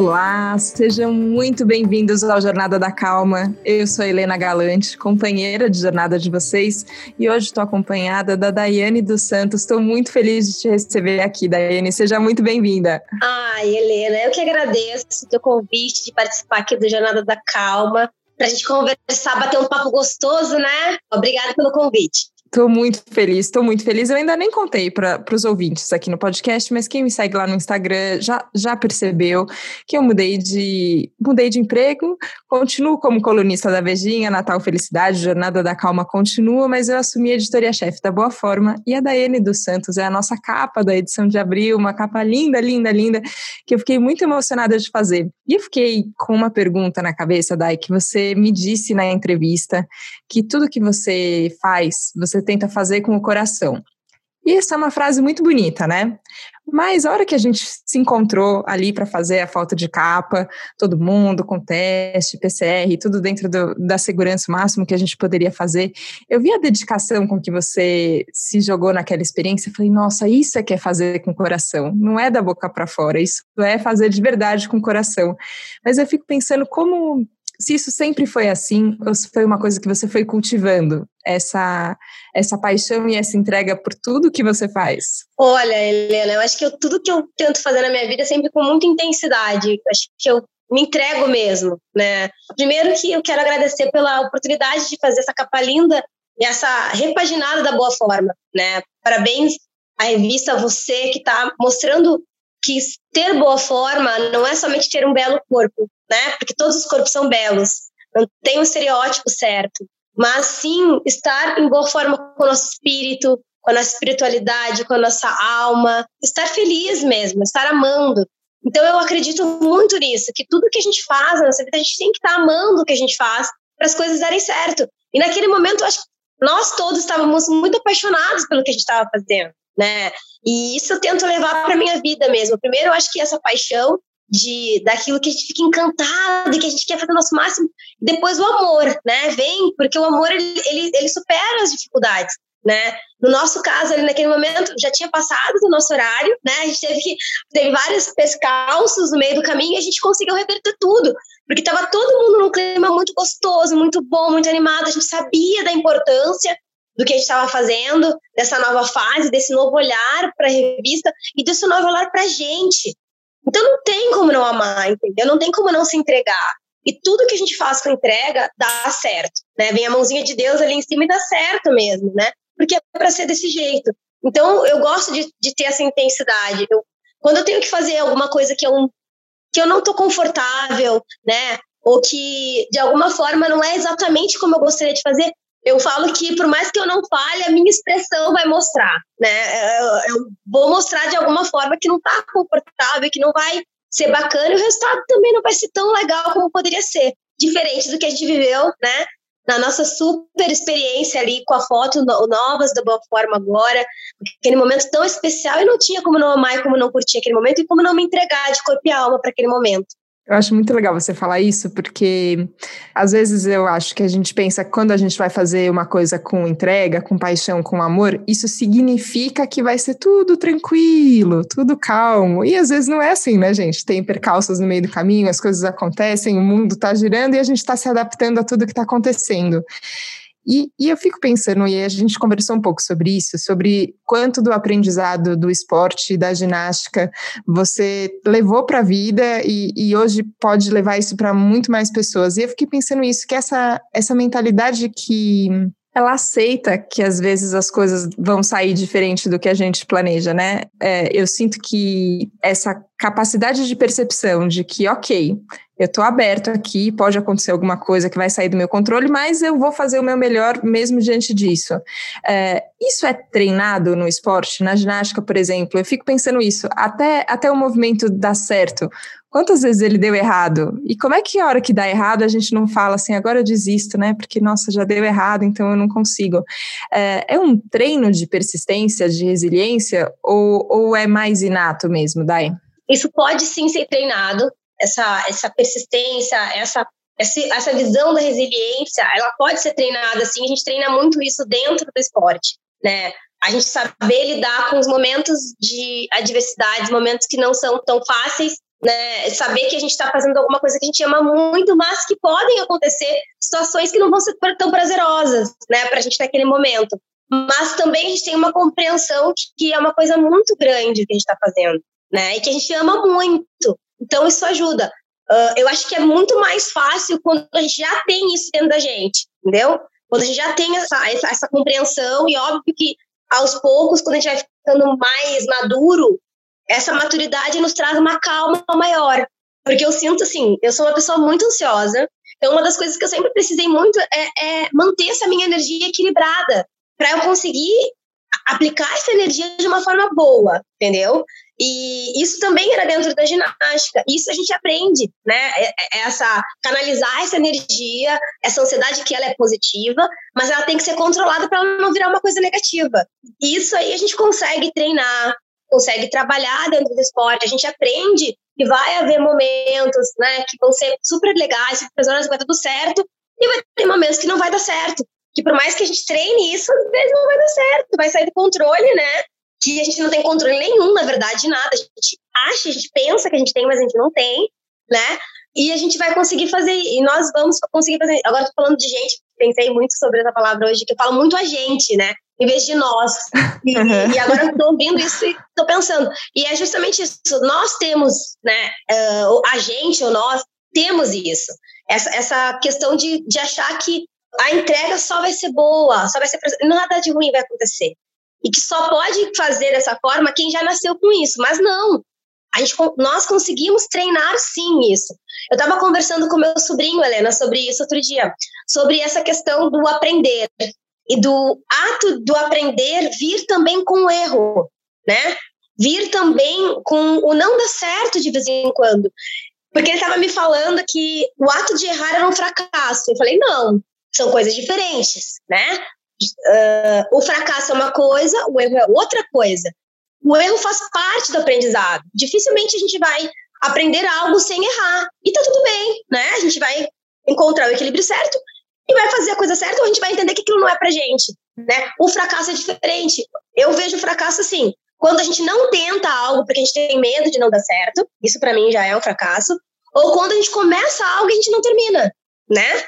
Olá, sejam muito bem-vindos ao Jornada da Calma. Eu sou Helena Galante, companheira de jornada de vocês, e hoje estou acompanhada da Daiane dos Santos. Estou muito feliz de te receber aqui, Daiane. Seja muito bem-vinda. Ai, Helena, eu que agradeço o teu convite de participar aqui do Jornada da Calma, para a gente conversar, bater um papo gostoso, né? Obrigada pelo convite. Estou muito feliz, estou muito feliz. Eu ainda nem contei para os ouvintes aqui no podcast, mas quem me segue lá no Instagram já, já percebeu que eu mudei de, mudei de emprego, continuo como colunista da Vejinha, Natal Felicidade, Jornada da Calma continua, mas eu assumi a editoria-chefe da Boa Forma e a Daiane dos Santos é a nossa capa da edição de abril, uma capa linda, linda, linda, que eu fiquei muito emocionada de fazer. E eu fiquei com uma pergunta na cabeça, Dai, que você me disse na entrevista, que tudo que você faz, você tenta fazer com o coração. E essa é uma frase muito bonita, né? Mas a hora que a gente se encontrou ali para fazer a foto de capa, todo mundo com teste, PCR, tudo dentro do, da segurança máximo que a gente poderia fazer, eu vi a dedicação com que você se jogou naquela experiência. Falei, nossa, isso é que é fazer com o coração, não é da boca para fora, isso é fazer de verdade com o coração. Mas eu fico pensando como se isso sempre foi assim ou se foi uma coisa que você foi cultivando, essa, essa paixão e essa entrega por tudo que você faz? Olha, Helena, eu acho que eu, tudo que eu tento fazer na minha vida é sempre com muita intensidade. Acho que eu me entrego mesmo, né? Primeiro que eu quero agradecer pela oportunidade de fazer essa capa linda e essa repaginada da boa forma, né? Parabéns à revista, você que está mostrando que ter boa forma não é somente ter um belo corpo, né? Porque todos os corpos são belos, não tem um estereótipo certo, mas sim estar em boa forma com o nosso espírito, com a nossa espiritualidade, com a nossa alma, estar feliz mesmo, estar amando. Então eu acredito muito nisso, que tudo que a gente faz na nossa vida, a gente tem que estar amando o que a gente faz para as coisas darem certo. E naquele momento, eu acho que nós todos estávamos muito apaixonados pelo que a gente estava fazendo, né? E isso eu tento levar para minha vida mesmo. Primeiro, eu acho que essa paixão de daquilo que a gente fica encantado e que a gente quer fazer o nosso máximo. Depois o amor, né? Vem, porque o amor ele, ele, ele supera as dificuldades, né? No nosso caso, ali naquele momento, já tinha passado do nosso horário, né? A gente teve que teve vários pescalços no meio do caminho e a gente conseguiu reverter tudo, porque estava todo mundo num clima muito gostoso, muito bom, muito animado. A gente sabia da importância do que a gente estava fazendo, dessa nova fase, desse novo olhar para a revista e desse novo olhar para a gente. Então não tem como não amar, entendeu? Não tem como não se entregar. E tudo que a gente faz com entrega dá certo, né? Vem a mãozinha de Deus ali em cima e dá certo mesmo, né? Porque é para ser desse jeito. Então eu gosto de, de ter essa intensidade. Eu, quando eu tenho que fazer alguma coisa que eu, que eu não tô confortável, né? Ou que de alguma forma não é exatamente como eu gostaria de fazer, eu falo que por mais que eu não fale, a minha expressão vai mostrar, né? Eu, eu vou mostrar de alguma forma que não está confortável, que não vai ser bacana, e o resultado também não vai ser tão legal como poderia ser, diferente do que a gente viveu, né? Na nossa super experiência ali com a foto novas da Boa Forma agora, aquele momento tão especial, eu não tinha como não amar e como não curtir aquele momento e como não me entregar de corpo e alma para aquele momento. Eu acho muito legal você falar isso, porque às vezes eu acho que a gente pensa que quando a gente vai fazer uma coisa com entrega, com paixão, com amor, isso significa que vai ser tudo tranquilo, tudo calmo. E às vezes não é assim, né, gente? Tem percalços no meio do caminho, as coisas acontecem, o mundo está girando e a gente está se adaptando a tudo que está acontecendo. E, e, eu fico pensando, e a gente conversou um pouco sobre isso, sobre quanto do aprendizado do esporte, da ginástica, você levou para a vida e, e, hoje pode levar isso para muito mais pessoas. E eu fiquei pensando isso, que essa, essa mentalidade que ela aceita que às vezes as coisas vão sair diferente do que a gente planeja, né? É, eu sinto que essa capacidade de percepção de que, ok, eu estou aberto aqui, pode acontecer alguma coisa que vai sair do meu controle, mas eu vou fazer o meu melhor mesmo diante disso. É, isso é treinado no esporte, na ginástica, por exemplo. Eu fico pensando isso, até, até o movimento dar certo. Quantas vezes ele deu errado? E como é que a hora que dá errado a gente não fala assim, agora eu desisto, né? Porque, nossa, já deu errado, então eu não consigo. É, é um treino de persistência, de resiliência, ou, ou é mais inato mesmo, Dai? Isso pode sim ser treinado, essa, essa persistência, essa, essa visão da resiliência, ela pode ser treinada assim, a gente treina muito isso dentro do esporte, né? A gente saber lidar com os momentos de adversidade, momentos que não são tão fáceis, né? Saber que a gente está fazendo alguma coisa que a gente ama muito, mas que podem acontecer situações que não vão ser tão prazerosas, né, para a gente naquele momento. Mas também a gente tem uma compreensão que é uma coisa muito grande que a gente está fazendo, né? E que a gente ama muito. Então isso ajuda. Uh, eu acho que é muito mais fácil quando a gente já tem isso dentro da gente, entendeu? Quando a gente já tem essa, essa, essa compreensão, e óbvio que aos poucos, quando a gente vai ficando mais maduro, essa maturidade nos traz uma calma maior. Porque eu sinto assim, eu sou uma pessoa muito ansiosa, então uma das coisas que eu sempre precisei muito é, é manter essa minha energia equilibrada, para eu conseguir aplicar essa energia de uma forma boa, entendeu? E isso também era dentro da ginástica. Isso a gente aprende, né? É, é essa canalizar essa energia, essa ansiedade que ela é positiva, mas ela tem que ser controlada para ela não virar uma coisa negativa. Isso aí a gente consegue treinar, consegue trabalhar dentro do esporte. A gente aprende que vai haver momentos, né, que vão ser super legais, super horas vai tudo certo, e vai ter momentos que não vai dar certo. Que por mais que a gente treine isso, às vezes não vai dar certo, vai sair do controle, né? Que a gente não tem controle nenhum, na verdade, de nada. A gente acha, a gente pensa que a gente tem, mas a gente não tem, né? E a gente vai conseguir fazer, e nós vamos conseguir fazer. Agora tô falando de gente, pensei muito sobre essa palavra hoje, que eu falo muito a gente, né? Em vez de nós. E, uhum. e agora eu tô ouvindo isso e tô pensando. E é justamente isso. Nós temos, né? Uh, a gente ou nós temos isso. Essa, essa questão de, de achar que a entrega só vai ser boa, só vai ser. Nada de ruim vai acontecer e que só pode fazer dessa forma quem já nasceu com isso. Mas não, a gente, nós conseguimos treinar sim isso. Eu estava conversando com meu sobrinho, Helena, sobre isso outro dia, sobre essa questão do aprender e do ato do aprender vir também com o erro, né? Vir também com o não dar certo de vez em quando. Porque ele estava me falando que o ato de errar era um fracasso. Eu falei, não, são coisas diferentes, né? Uh, o fracasso é uma coisa, o erro é outra coisa. O erro faz parte do aprendizado. Dificilmente a gente vai aprender algo sem errar. E tá tudo bem, né? A gente vai encontrar o equilíbrio certo e vai fazer a coisa certa ou a gente vai entender que aquilo não é pra gente, né? O fracasso é diferente. Eu vejo o fracasso assim, quando a gente não tenta algo porque a gente tem medo de não dar certo, isso para mim já é um fracasso, ou quando a gente começa algo e a gente não termina, né?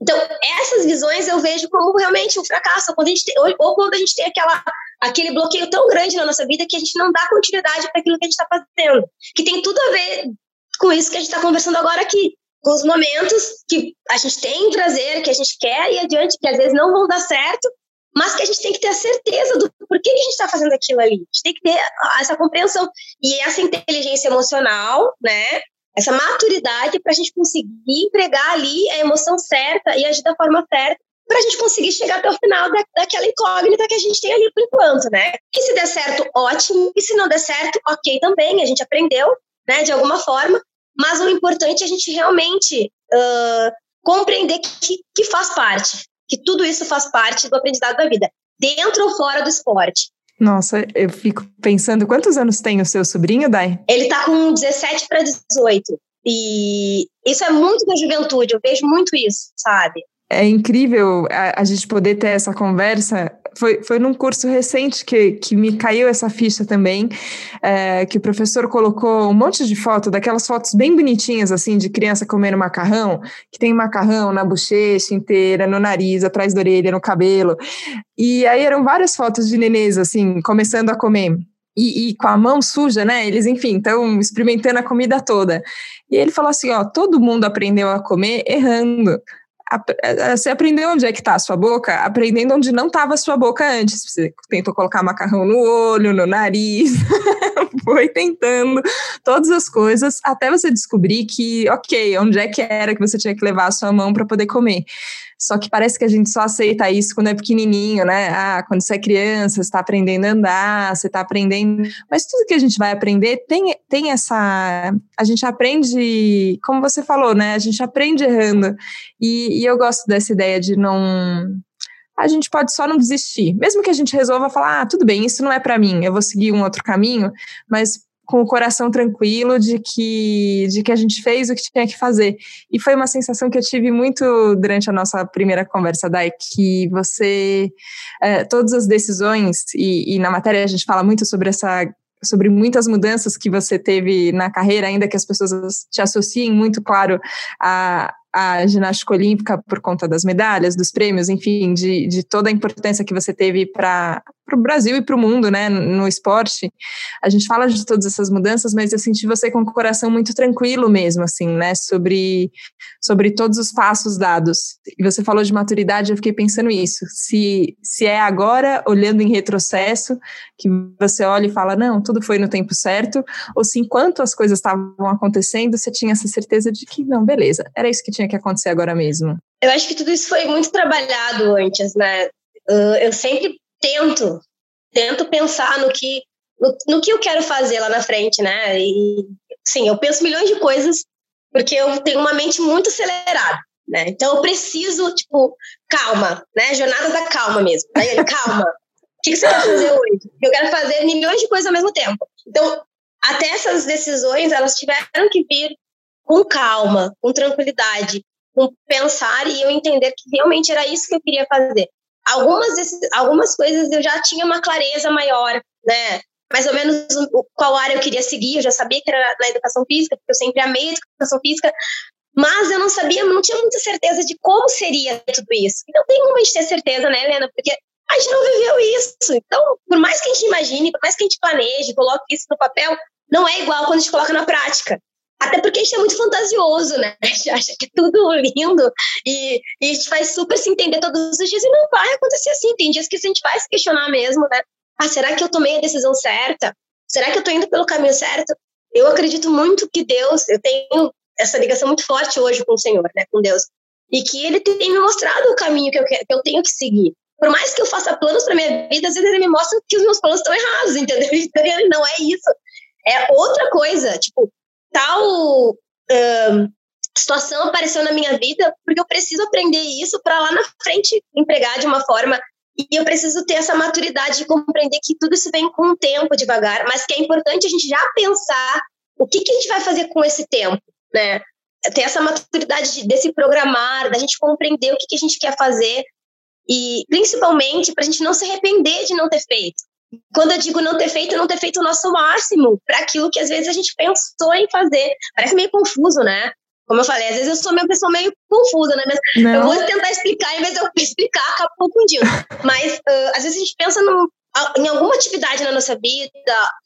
Então, essas visões eu vejo como realmente um fracasso, quando a gente tem, ou, ou, quando a gente tem aquela, aquele bloqueio tão grande na nossa vida que a gente não dá continuidade para aquilo que a gente está fazendo, que tem tudo a ver com isso que a gente está conversando agora aqui, com os momentos que a gente tem prazer, que a gente quer ir adiante, que às vezes não vão dar certo, mas que a gente tem que ter a certeza do porquê que a gente está fazendo aquilo ali. A gente tem que ter essa compreensão. E essa inteligência emocional, né, essa maturidade para a gente conseguir empregar ali a emoção certa e agir da forma certa para a gente conseguir chegar até o final da, daquela incógnita que a gente tem ali por enquanto, né? E se der certo, ótimo. E se não der certo, ok também. A gente aprendeu, né, de alguma forma. Mas o importante é a gente realmente uh, compreender que, que faz parte, que tudo isso faz parte do aprendizado da vida, dentro ou fora do esporte. Nossa, eu fico pensando, quantos anos tem o seu sobrinho, Dai? Ele tá com 17 para 18. E isso é muito da juventude, eu vejo muito isso, sabe? É incrível a, a gente poder ter essa conversa foi, foi num curso recente que, que me caiu essa ficha também, é, que o professor colocou um monte de foto, daquelas fotos bem bonitinhas, assim, de criança comendo macarrão, que tem macarrão na bochecha inteira, no nariz, atrás da orelha, no cabelo. E aí eram várias fotos de nenês, assim, começando a comer. E, e, com a mão suja, né? Eles, enfim, estão experimentando a comida toda. E ele falou assim: ó, todo mundo aprendeu a comer errando. Eh, você aprendeu onde é que está a sua boca, aprendendo onde não estava a sua boca antes. Você tentou colocar macarrão no olho, no nariz, foi tentando todas as coisas até você descobrir que, ok, onde é que era que você tinha que levar a sua mão para poder comer. Só que parece que a gente só aceita isso quando é pequenininho, né? Ah, quando você é criança, você está aprendendo a andar, você está aprendendo. Mas tudo que a gente vai aprender tem, tem essa. A gente aprende, como você falou, né? A gente aprende errando. E, e eu gosto dessa ideia de não a gente pode só não desistir. Mesmo que a gente resolva falar, ah, tudo bem, isso não é para mim, eu vou seguir um outro caminho, mas com o coração tranquilo de que, de que a gente fez o que tinha que fazer. E foi uma sensação que eu tive muito durante a nossa primeira conversa, Dai, que você, é, todas as decisões, e, e, na matéria a gente fala muito sobre essa sobre muitas mudanças que você teve na carreira, ainda que as pessoas te associem muito, claro, a, a ginástica olímpica por conta das medalhas, dos prêmios, enfim, de, de toda a importância que você teve para o Brasil e para o mundo, né, no esporte. A gente fala de todas essas mudanças, mas eu senti você com o coração muito tranquilo mesmo, assim, né, sobre, sobre todos os passos dados. E você falou de maturidade, eu fiquei pensando isso. Se, se é agora, olhando em retrocesso, que você olha e fala, não, tudo foi no tempo certo, ou se enquanto as coisas estavam acontecendo, você tinha essa certeza de que, não, beleza, era isso que tinha que acontecer agora mesmo? Eu acho que tudo isso foi muito trabalhado antes, né? Eu sempre tento, tento pensar no que, no, no que eu quero fazer lá na frente, né? E, sim, eu penso milhões de coisas porque eu tenho uma mente muito acelerada, né? Então eu preciso, tipo, calma, né? Jornada da calma mesmo. Aí, calma. O que você quer fazer hoje? Eu quero fazer milhões de coisas ao mesmo tempo. Então, até essas decisões, elas tiveram que vir com calma, com tranquilidade, com pensar e eu entender que realmente era isso que eu queria fazer. Algumas, algumas coisas eu já tinha uma clareza maior, né? Mais ou menos qual área eu queria seguir, eu já sabia que era na educação física, porque eu sempre amei a educação física, mas eu não sabia, não tinha muita certeza de como seria tudo isso. Então tem como a gente ter certeza, né, Helena? Porque a gente não viveu isso. Então, por mais que a gente imagine, por mais que a gente planeje, coloque isso no papel, não é igual quando a gente coloca na prática. Até porque a gente é muito fantasioso, né? A gente acha que é tudo lindo e, e, a gente vai super se entender todos os dias e não vai acontecer assim. Tem dias que a gente vai se questionar mesmo, né? Ah, será que eu tomei a decisão certa? Será que eu tô indo pelo caminho certo? Eu acredito muito que Deus, eu tenho essa ligação muito forte hoje com o Senhor, né? Com Deus. E que Ele tem me mostrado o caminho que eu, que eu tenho que seguir. Por mais que eu faça planos para minha vida, às vezes Ele me mostra que os meus planos estão errados, entendeu? Então, não é isso. É outra coisa. Tipo, tal uh, situação apareceu na minha vida porque eu preciso aprender isso para lá na frente empregar de uma forma e eu preciso ter essa maturidade de compreender que tudo isso vem com o tempo devagar, mas que é importante a gente já pensar o que, que a gente vai fazer com esse tempo, né? Ter essa maturidade de, desse programar, da gente compreender o que, que a gente quer fazer e principalmente para a gente não se arrepender de não ter feito. Quando eu digo não ter feito, não ter feito o nosso máximo para aquilo que às vezes a gente pensou em fazer. Parece meio confuso, né? Como eu falei, às vezes eu sou uma pessoa meio confusa, né? Mas não. eu vou tentar explicar, em vez de eu explicar, acabo confundindo. Mas uh, às vezes a gente pensa em alguma atividade na nossa vida,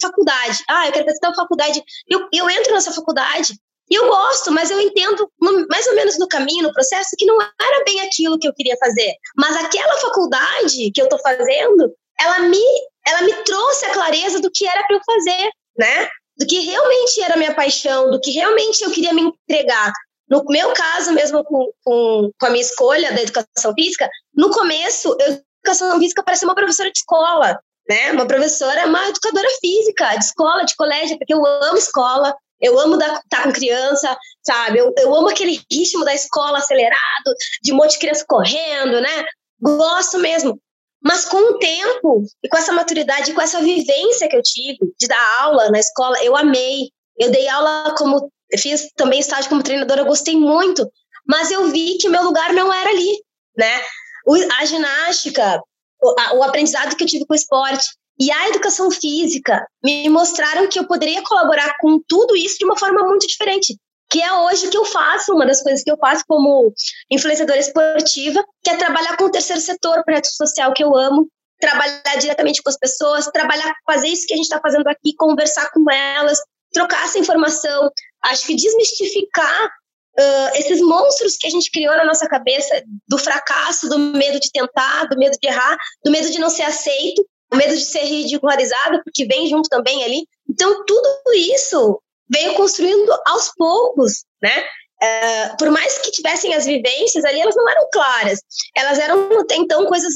faculdade. Ah, eu quero fazer tal faculdade. Eu, eu entro nessa faculdade e eu gosto, mas eu entendo no, mais ou menos no caminho, no processo, que não era bem aquilo que eu queria fazer. Mas aquela faculdade que eu estou fazendo, ela me ela me trouxe a clareza do que era para eu fazer, né? Do que realmente era minha paixão, do que realmente eu queria me entregar. No meu caso, mesmo com, com, com a minha escolha da educação física, no começo, eu, educação física parecia uma professora de escola, né? Uma professora, uma educadora física, de escola, de colégio, porque eu amo escola, eu amo estar tá com criança, sabe? Eu, eu amo aquele ritmo da escola acelerado, de um monte de criança correndo, né? Gosto mesmo. Mas com o tempo, e com essa maturidade, com essa vivência que eu tive de dar aula na escola, eu amei. Eu dei aula como. Fiz também estágio como treinadora, eu gostei muito. Mas eu vi que meu lugar não era ali, né? O, a ginástica, o, a, o aprendizado que eu tive com o esporte e a educação física me mostraram que eu poderia colaborar com tudo isso de uma forma muito diferente que é hoje que eu faço, uma das coisas que eu faço como influenciadora esportiva, que é trabalhar com o terceiro setor, projeto social que eu amo, trabalhar diretamente com as pessoas, trabalhar, fazer isso que a gente está fazendo aqui, conversar com elas, trocar essa informação, acho que desmistificar uh, esses monstros que a gente criou na nossa cabeça do fracasso, do medo de tentar, do medo de errar, do medo de não ser aceito, o medo de ser ridicularizado, porque vem junto também ali. Então, tudo isso veio construindo aos poucos, né? Uh, por mais que tivessem as vivências ali, elas não eram claras. Elas eram até então coisas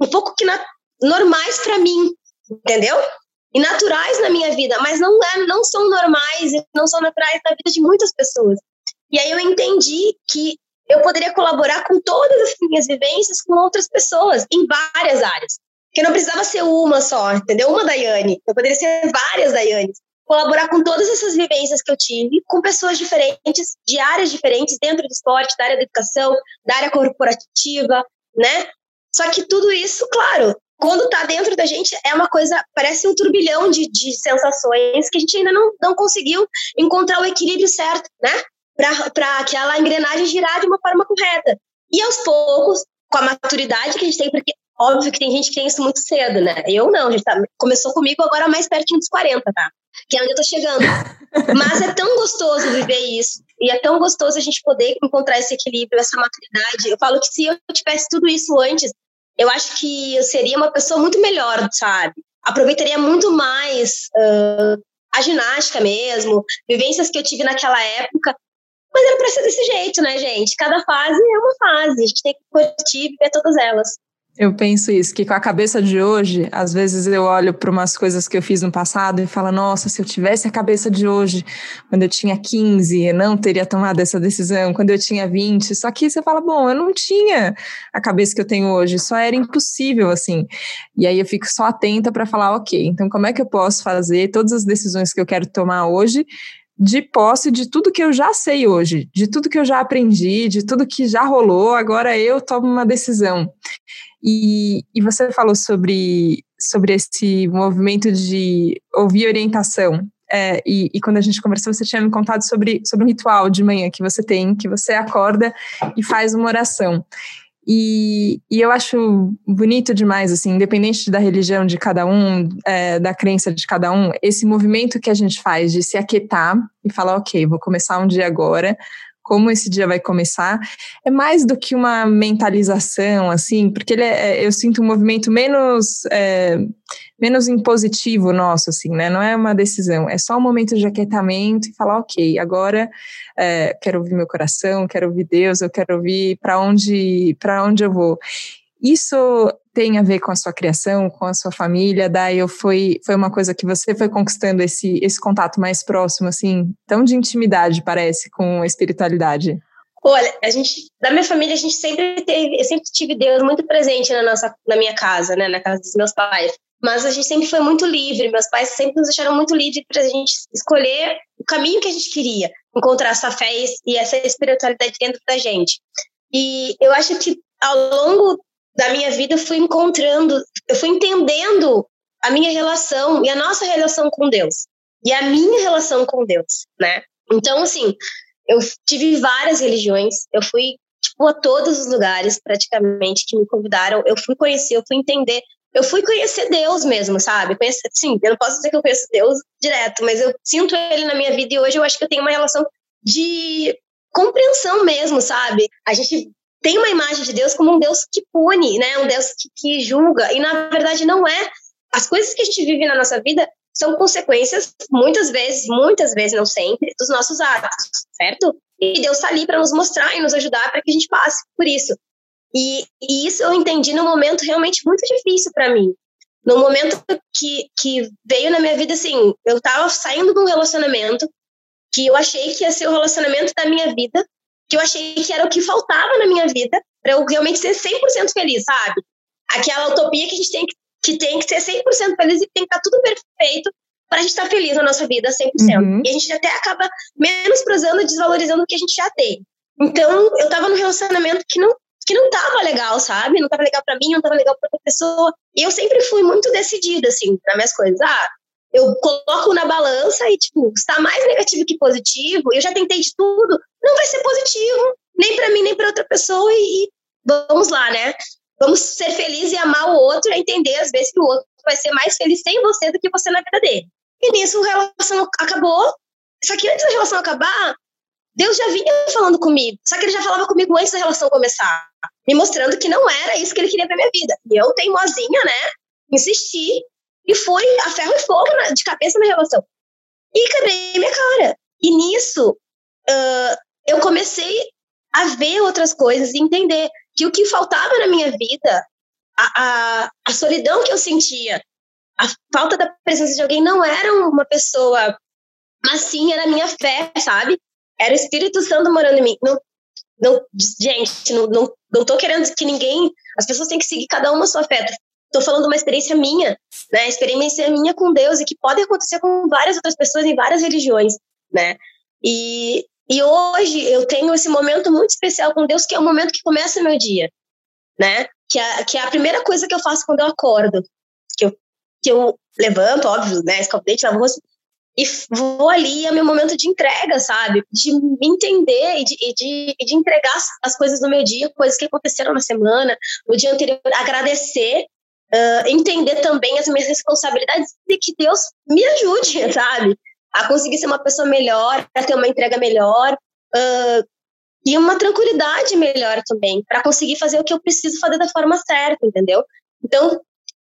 um pouco que na, normais para mim, entendeu? E naturais na minha vida, mas não, é, não são normais não são naturais na vida de muitas pessoas. E aí eu entendi que eu poderia colaborar com todas as minhas vivências com outras pessoas em várias áreas. Que não precisava ser uma só, entendeu? Uma Daiane. Eu poderia ser várias Daianes colaborar com todas essas vivências que eu tive, com pessoas diferentes, de áreas diferentes, dentro do esporte, da área da educação, da área corporativa, né? Só que tudo isso, claro, quando tá dentro da gente, é uma coisa, parece um turbilhão de, de sensações que a gente ainda não, não conseguiu encontrar o equilíbrio certo, né? Para aquela engrenagem girar de uma forma correta. E aos poucos, com a maturidade que a gente tem, porque óbvio que tem gente que tem isso muito cedo, né? Eu não, gente tá, começou comigo agora mais pertinho dos 40, tá? Que é onde eu tô chegando. Mas é tão gostoso viver isso. E é tão gostoso a gente poder encontrar esse equilíbrio, essa maturidade. Eu falo que se eu tivesse tudo isso antes, eu acho que eu seria uma pessoa muito melhor, sabe? Aproveitaria muito mais uh, a ginástica mesmo, vivências que eu tive naquela época. Mas era para ser desse jeito, né, gente? Cada fase é uma fase, a gente tem que curtir e viver todas elas. Eu penso isso, que com a cabeça de hoje, às vezes eu olho para umas coisas que eu fiz no passado e falo, nossa, se eu tivesse a cabeça de hoje, quando eu tinha 15, eu não teria tomado essa decisão, quando eu tinha 20. Só que você fala, bom, eu não tinha a cabeça que eu tenho hoje, só era impossível, assim. E aí eu fico só atenta para falar, ok, então como é que eu posso fazer todas as decisões que eu quero tomar hoje de posse de tudo que eu já sei hoje, de tudo que eu já aprendi, de tudo que já rolou, agora eu tomo uma decisão. E, e você falou sobre, sobre esse movimento de ouvir orientação. É, e, e, quando a gente conversou, você tinha me contado sobre, sobre um ritual de manhã que você tem, que você acorda e faz uma oração. E, e eu acho bonito demais, assim, independente da religião de cada um, é, da crença de cada um, esse movimento que a gente faz de se aquietar e falar, ok, vou começar um dia agora, como esse dia vai começar, é mais do que uma mentalização, assim, porque ele é, é, eu sinto um movimento menos, é, menos impositivo nosso, assim, né? Não é uma decisão, é só um momento de aquietamento e falar, ok, agora é, quero ouvir meu coração, quero ouvir Deus, eu quero ouvir para onde, para onde eu vou. Isso tem a ver com a sua criação, com a sua família, daí foi, foi uma coisa que você foi conquistando esse, esse contato mais próximo, assim, tão de intimidade, parece, com a espiritualidade. Olha, a gente, da minha família, a gente sempre teve, eu sempre tive Deus muito presente na nossa, na minha casa, né, na casa dos meus pais. Mas a gente sempre foi muito livre, meus pais sempre nos deixaram muito livre para a gente escolher o caminho que a gente queria, encontrar essa fé e essa espiritualidade dentro da gente. E eu acho que ao longo da minha vida eu fui encontrando, eu fui entendendo a minha relação e a nossa relação com Deus e a minha relação com Deus, né? Então, assim, eu tive várias religiões, eu fui tipo a todos os lugares praticamente que me convidaram, eu fui conhecer, eu fui entender, eu fui conhecer Deus mesmo, sabe? Conhecer, sim, eu não posso dizer que eu conheço Deus direto, mas eu sinto ele na minha vida e hoje eu acho que eu tenho uma relação de compreensão mesmo, sabe? A gente tem uma imagem de Deus como um Deus que pune, né? Um Deus que, que julga. E na verdade não é. As coisas que a gente vive na nossa vida são consequências, muitas vezes, muitas vezes, não sempre, dos nossos atos, certo? E Deus está ali para nos mostrar e nos ajudar para que a gente passe por isso. E, e, isso eu entendi num momento realmente muito difícil para mim. No momento que, que veio na minha vida, assim, eu estava saindo de um relacionamento que eu achei que ia ser o relacionamento da minha vida, que eu achei que era o que faltava na minha vida para eu realmente ser 100% feliz, sabe? Aquela utopia que a gente tem que, que, tem que ser 100% feliz e tem que estar tá tudo perfeito para a gente estar tá feliz na nossa vida 100%. Uhum. E a gente até acaba menosprezando e desvalorizando o que a gente já tem. Então, eu tava num relacionamento que não que não tava legal, sabe? Não tava legal para mim, não tava legal para outra pessoa. E eu sempre fui muito decidida assim, nas minhas coisas. Ah, eu coloco na balança e, tipo, está mais negativo que positivo, eu já tentei de tudo, não vai ser positivo, nem para mim, nem para outra pessoa, e, e, vamos lá, né? Vamos ser felizes e amar o outro, e entender, às vezes, que o outro vai ser mais feliz sem você do que você na vida dele. E nisso a relação acabou, só que antes da relação acabar, Deus já vinha falando comigo, só que ele já falava comigo antes da relação começar, me mostrando que não era isso que ele queria pra minha vida. E eu, teimosinha, né, insisti, e foi a ferro e fogo na, de cabeça na relação. E quebrei minha cara. E nisso, uh, eu comecei a ver outras coisas e entender que o que faltava na minha vida, a, a, a solidão que eu sentia, a falta da presença de alguém não era uma pessoa, mas sim era a minha fé, sabe? Era o Espírito Santo morando em mim. Não, não, gente, não, não, não tô querendo que ninguém. As pessoas têm que seguir cada uma a sua fé. Estou falando uma experiência minha, né? Experiência minha com Deus e que pode acontecer com várias outras pessoas em várias religiões, né? E, e hoje eu tenho esse momento muito especial com Deus, que é o momento que começa meu dia, né? que é, que é a primeira coisa que eu faço quando eu acordo. Que eu, que eu levanto, óbvio, né? Escovo dente, lavo rosto, e vou ali, é meu momento de entrega, sabe? De me entender e de, e de, e de entregar as, as, coisas do meu dia, coisas que aconteceram na semana, no dia anterior, agradecer, uh, entender também as minhas responsabilidades e que Deus me ajude, sabe? A conseguir ser uma pessoa melhor, a ter uma entrega melhor, uh, e uma tranquilidade melhor também, para conseguir fazer o que eu preciso fazer da forma certa, entendeu? Então,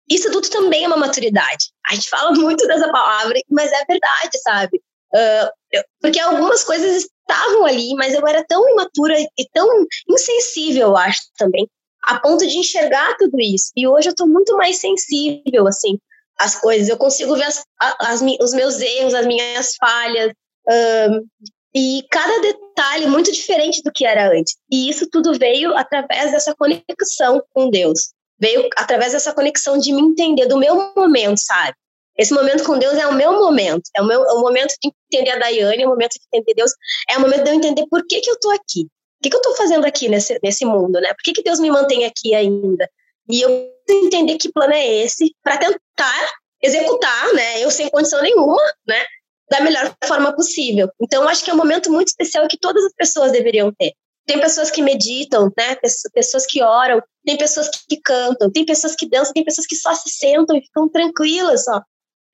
isso tudo também é uma maturidade. A gente fala muito dessa palavra, mas é verdade, sabe? Uh, eu, porque algumas coisas estavam ali, mas eu era tão imatura e tão insensível, eu acho, também, a ponto de enxergar tudo isso. E hoje eu estou muito mais sensível, assim, às coisas. Eu consigo ver as, as, os meus erros, as minhas falhas, uh, e cada detalhe muito diferente do que era antes. E isso tudo veio através dessa conexão com Deus. Veio através dessa conexão de me entender do meu momento, sabe? Esse momento com Deus é o meu momento. É o, meu, é o momento de entender a Daiane, é o momento de entender Deus. É o momento de eu entender por que, que eu tô aqui. O que, que eu tô fazendo aqui nesse, nesse mundo, né? Por que, que Deus me mantém aqui ainda? E eu entender que plano é esse para tentar executar, né? Eu sem condição nenhuma, né? da melhor forma possível. Então, acho que é um momento muito especial que todas as pessoas deveriam ter. Tem pessoas que meditam, né? Pessoas que oram, tem pessoas que cantam, tem pessoas que dançam, tem pessoas que só se sentam e ficam tranquilas, ó.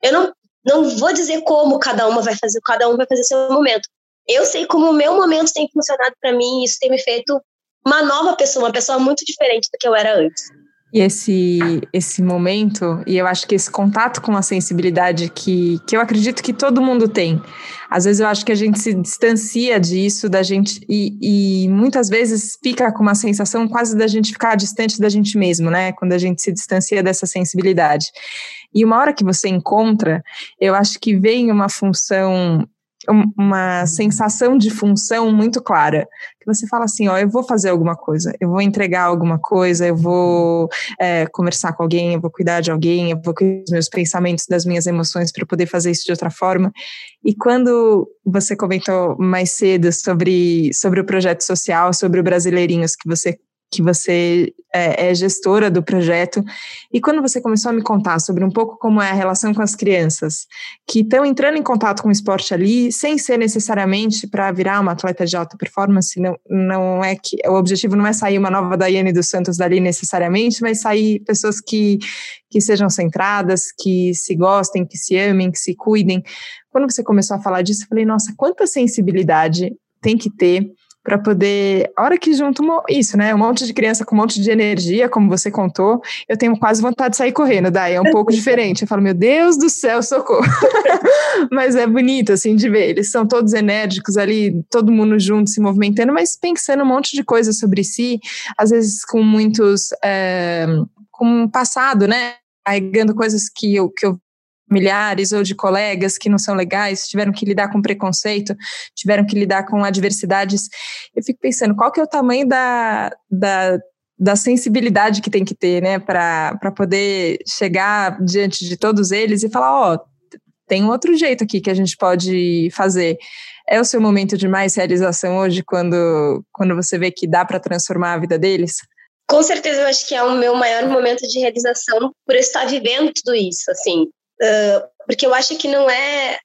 Eu não, não vou dizer como cada uma vai fazer, cada um vai fazer seu momento. Eu sei como o meu momento tem funcionado para mim, isso tem me feito uma nova pessoa, uma pessoa muito diferente do que eu era antes. E esse, esse momento, e eu acho que esse contato com a sensibilidade que, que eu acredito que todo mundo tem. Às vezes eu acho que a gente se distancia disso, da gente, e, e muitas vezes fica com uma sensação quase da gente ficar distante da gente mesmo, né? Quando a gente se distancia dessa sensibilidade. E uma hora que você encontra, eu acho que vem uma função uma sensação de função muito clara. Que você fala assim, ó, eu vou fazer alguma coisa, eu vou entregar alguma coisa, eu vou é, conversar com alguém, eu vou cuidar de alguém, eu vou cuidar dos meus pensamentos, das minhas emoções para poder fazer isso de outra forma. E quando você comentou mais cedo sobre, sobre o projeto social, sobre o Brasileirinhos que você que você é, é, gestora do projeto. E quando você começou a me contar sobre um pouco como é a relação com as crianças, que estão entrando em contato com o esporte ali, sem ser necessariamente para virar uma atleta de alta performance, não, não é que o objetivo não é sair uma nova Daiane dos Santos dali necessariamente, mas sair pessoas que, que sejam centradas, que se gostem, que se amem, que se cuidem. Quando você começou a falar disso, eu falei, nossa, quanta sensibilidade tem que ter para poder, a hora que junto isso, né, um monte de criança com um monte de energia, como você contou, eu tenho quase vontade de sair correndo, daí é um pouco diferente. Eu falo, meu Deus do céu, socorro. mas é bonito assim de ver, eles são todos enérgicos ali, todo mundo junto se movimentando, mas pensando um monte de coisas sobre si, às vezes com muitos é, com um passado, né, carregando coisas que eu, que eu familiares ou de colegas que não são legais, tiveram que lidar com preconceito, tiveram que lidar com adversidades. Eu fico pensando, qual que é o tamanho da, da, da sensibilidade que tem que ter, né, para poder chegar diante de todos eles e falar, ó, oh, tem um outro jeito aqui que a gente pode fazer. É o seu momento de mais realização hoje, quando, quando você vê que dá para transformar a vida deles? Com certeza, eu acho que é o meu maior momento de realização por estar vivendo tudo isso, assim. Uh, porque eu acho que não é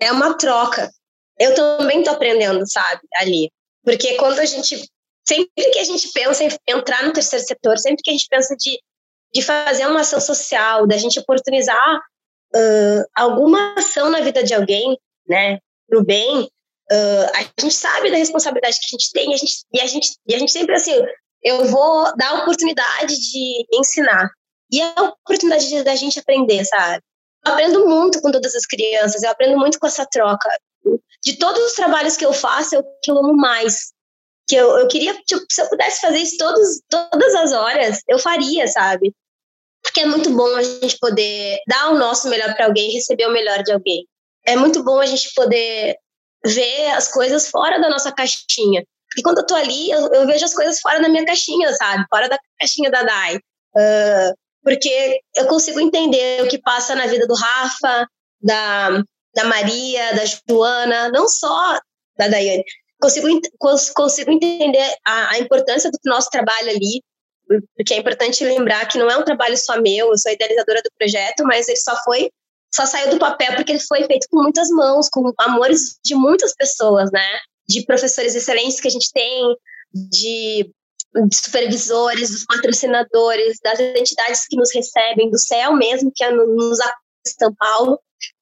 é uma troca. Eu também tô aprendendo, sabe, ali. Porque quando a gente sempre que a gente pensa em entrar no terceiro setor, sempre que a gente pensa de, de fazer uma ação social, da gente oportunizar uh, alguma ação na vida de alguém, né, pro bem, uh, a gente sabe da responsabilidade que a gente tem, a gente, e a gente e a gente sempre assim, eu vou dar a oportunidade de ensinar. E é a oportunidade da gente aprender, sabe? Aprendo muito com todas as crianças, eu aprendo muito com essa troca. De todos os trabalhos que eu faço, é o que eu amo mais. Que eu, eu queria, tipo, se eu pudesse fazer isso todos, todas as horas, eu faria, sabe? Porque é muito bom a gente poder dar o nosso melhor para alguém receber o melhor de alguém. É muito bom a gente poder ver as coisas fora da nossa caixinha. Porque quando eu tô ali, eu, eu vejo as coisas fora da minha caixinha, sabe? Fora da caixinha da Dai. Uh, porque eu consigo entender o que passa na vida do Rafa, da, da Maria, da Joana, não só da Daiane. Consigo, consigo entender a, a importância do nosso trabalho ali, porque é importante lembrar que não é um trabalho só meu, eu sou idealizadora do projeto, mas ele só foi só saiu do papel porque ele foi feito com muitas mãos, com amores de muitas pessoas, né? De professores excelentes que a gente tem, de, de supervisores, dos patrocinadores, das entidades que nos recebem, do céu mesmo, que é no, nos em São Paulo.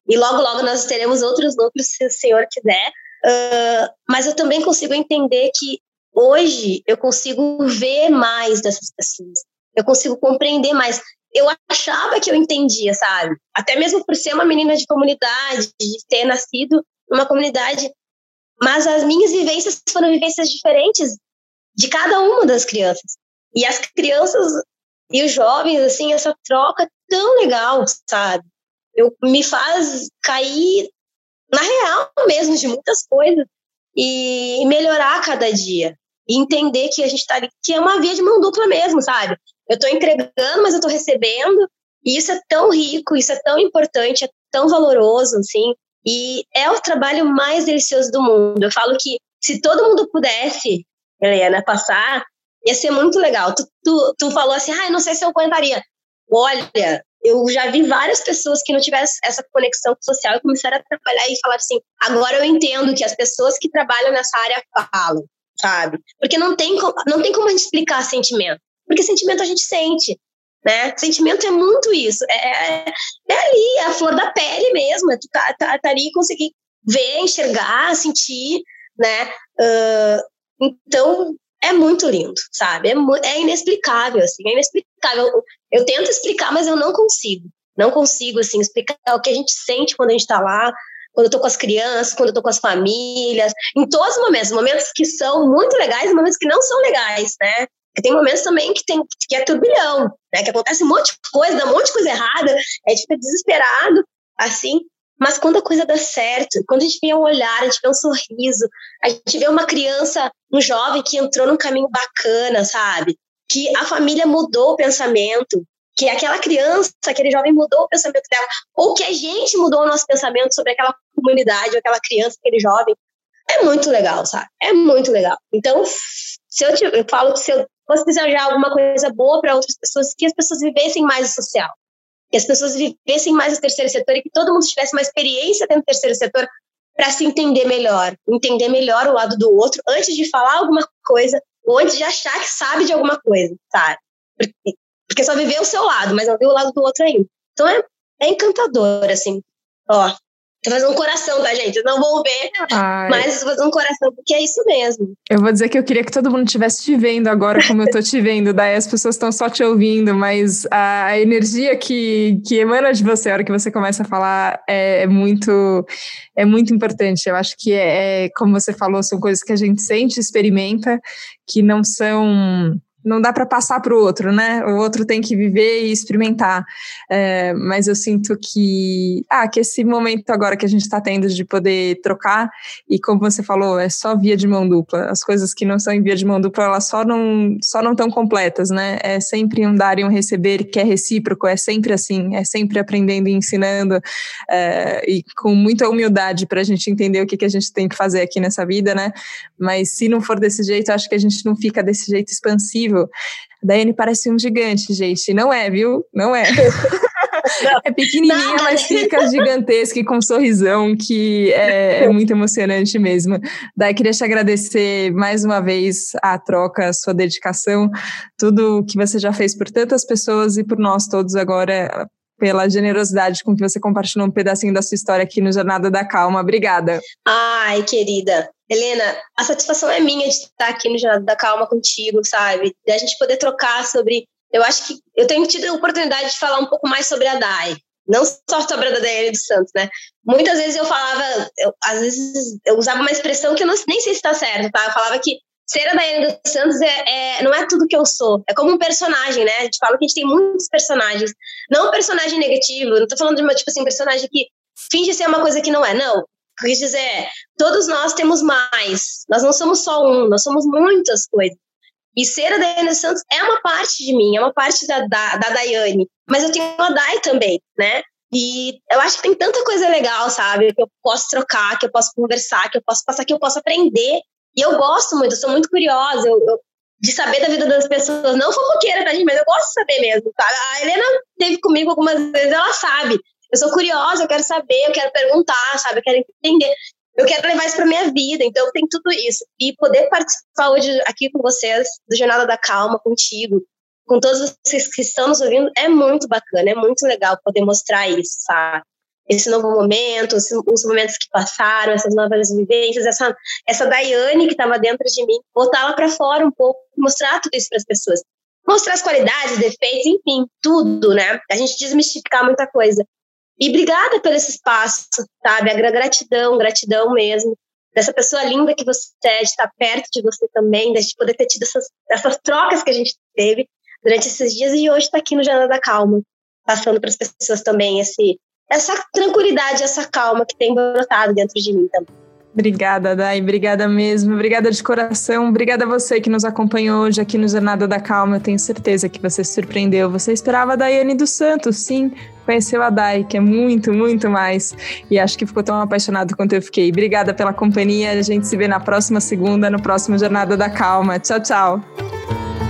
E logo, logo nós teremos outros núcleos, se o senhor quiser. Uh, mas eu também consigo entender que hoje eu consigo ver mais dessas pessoas. Eu consigo compreender mais eu achava que eu entendia, sabe? Até mesmo por ser uma menina de comunidade, de ter nascido numa comunidade. Mas as minhas vivências foram vivências diferentes de cada uma das crianças. E as crianças e os jovens, assim, essa troca tão legal, sabe? Eu, me faz cair na real mesmo de muitas coisas e melhorar cada dia. E entender que a gente está ali, que é uma via de mão dupla mesmo, sabe? Eu estou entregando, mas eu estou recebendo. E isso é tão rico, isso é tão importante, é tão valoroso, assim. E é o trabalho mais delicioso do mundo. Eu falo que se todo mundo pudesse, Helena, passar, ia ser muito legal. Tu, tu, tu falou assim, ah, não sei se eu aguentaria. Olha, eu já vi várias pessoas que não tivessem essa conexão social e começaram a trabalhar e falar assim, agora eu entendo que as pessoas que trabalham nessa área falam, sabe? Porque não tem, não tem como a gente explicar sentimento. Porque sentimento a gente sente, né? Sentimento é muito isso. É, é, é ali, é a flor da pele mesmo. É tu tá, tá, tá ali e conseguir ver, enxergar, sentir, né? Uh, então, é muito lindo, sabe? É, é, inexplicável, assim, é inexplicável. Eu, eu, tento explicar, mas eu não consigo. Não consigo, assim, explicar o que a gente sente quando a gente tá lá, quando eu tô com as crianças, quando eu tô com as famílias, em todos os momentos, momentos que são muito legais e momentos que não são legais, né? Porque tem momentos também que, tem, que é turbilhão, né? Que acontece um monte de coisa, dá um monte de coisa errada, a gente fica desesperado, assim. Mas quando a coisa dá certo, quando a gente vê um olhar, a gente vê um sorriso, a gente vê uma criança, um jovem que entrou num caminho bacana, sabe? Que a família mudou o pensamento, que aquela criança, aquele jovem mudou o pensamento dela, ou que a gente mudou o nosso pensamento sobre aquela comunidade, aquela criança, aquele jovem. É muito legal, sabe? É muito legal. Então, se eu, eu falo que se eu fosse desejar alguma coisa boa para outras pessoas, que as pessoas vivessem mais o social, que as pessoas vivessem mais o terceiro setor e que todo mundo tivesse uma experiência dentro do terceiro setor para se entender melhor, entender melhor o lado do outro antes de falar alguma coisa ou antes de achar que sabe de alguma coisa, sabe? Porque, porque só viveu o seu lado, mas não viu o lado do outro ainda. Então é, é encantador, assim. Ó, Tô fazendo um coração, tá, gente? Não vão ver, Ai. mas tô fazendo um coração, porque é isso mesmo. Eu vou dizer que eu queria que todo mundo estivesse te vendo agora, como eu tô te vendo. Daí as pessoas estão só te ouvindo, mas a energia que, que emana de você a hora que você começa a falar é, é muito é muito importante. Eu acho que é, é, como você falou, são coisas que a gente sente, experimenta, que não são não dá para passar para o outro, né? O outro tem que viver e experimentar. É, mas eu sinto que, ah, que esse momento agora que a gente está tendo de poder trocar, e como você falou, é só via de mão dupla. As coisas que não são em via de mão dupla, elas só não só não estão completas, né? É sempre um dar e um receber que é recíproco, é sempre assim, é sempre aprendendo e ensinando, é, e com muita humildade para a gente entender o que, que a gente tem que fazer aqui nessa vida, né? Mas se não for desse jeito, acho que a gente não fica desse jeito expansivo incrível. A Daiane parece um gigante, gente. Não é, viu? Não é. é pequenininha, mas fica gigantesca e com um sorrisão que é, é, muito emocionante mesmo. Daí queria te agradecer mais uma vez a troca, a sua dedicação, tudo que você já fez por tantas pessoas e por nós todos agora pela generosidade com que você compartilhou um pedacinho da sua história aqui no Jornada da Calma. Obrigada. Ai, querida. Helena, a satisfação é minha de estar aqui no Jornada da Calma contigo, sabe? De a gente poder trocar sobre. Eu acho que eu tenho tido a oportunidade de falar um pouco mais sobre a DAI. Não só sobre a Daiane dos Santos, né? Muitas vezes eu falava, eu, às vezes eu usava uma expressão que eu não, nem sei se está certo, tá? Eu falava que ser a Daiane dos Santos é, é, não é tudo que eu sou. É como um personagem, né? A gente fala que a gente tem muitos personagens. Não um personagem negativo, não tô falando de uma, tipo assim, um personagem que finge ser uma coisa que não é. Não. O que eu quis dizer é, todos nós temos mais. Nós não somos só um, nós somos muitas coisas. E ser a Daiane dos Santos é uma parte de mim, é uma parte da, da, da Daiane. Mas eu tenho a Dai também, né? E eu acho que tem tanta coisa legal, sabe? Que eu posso trocar, que eu posso conversar, que eu posso passar, que eu posso aprender e eu gosto muito, eu sou muito curiosa, eu, eu, de saber da vida das pessoas. Não fofoqueira, tá, gente? Mas eu gosto de saber mesmo, tá? A Helena teve comigo algumas vezes, ela sabe. Eu sou curiosa, eu quero saber, eu quero perguntar, sabe? Eu quero entender. Eu quero levar isso para minha vida, então tem tudo isso. E poder participar hoje aqui com vocês do Jornada da Calma, contigo, com todos vocês que estão nos ouvindo, é muito bacana, é muito legal poder mostrar isso, sabe? Esse novo momento, os, os momentos que passaram, essas novas vivências, essa, essa Daiane que estava dentro de mim, botar ela para fora um pouco, mostrar tudo isso para as pessoas. Mostrar as qualidades, defeitos, enfim, tudo, né? A gente desmistificar muita coisa. E obrigada pelo esse espaço, sabe? A gratidão, gratidão mesmo. Dessa pessoa linda que você é, de estar perto de você também, de poder ter tido essas, essas trocas que a gente teve durante esses dias e hoje está aqui no Janela da Calma, passando para as pessoas também esse, essa tranquilidade, essa calma que tem brotado dentro de mim também. Obrigada, Dai. Obrigada mesmo. Obrigada de coração. Obrigada a você que nos acompanhou hoje aqui no Jornada da Calma. Eu tenho certeza que você se surpreendeu. Você esperava a Daiane dos Santos, sim. Conheceu a Dai, que é muito, muito mais. E acho que ficou tão apaixonado quanto eu fiquei. Obrigada pela companhia. A gente se vê na próxima segunda, no próximo Jornada da Calma. Tchau, tchau.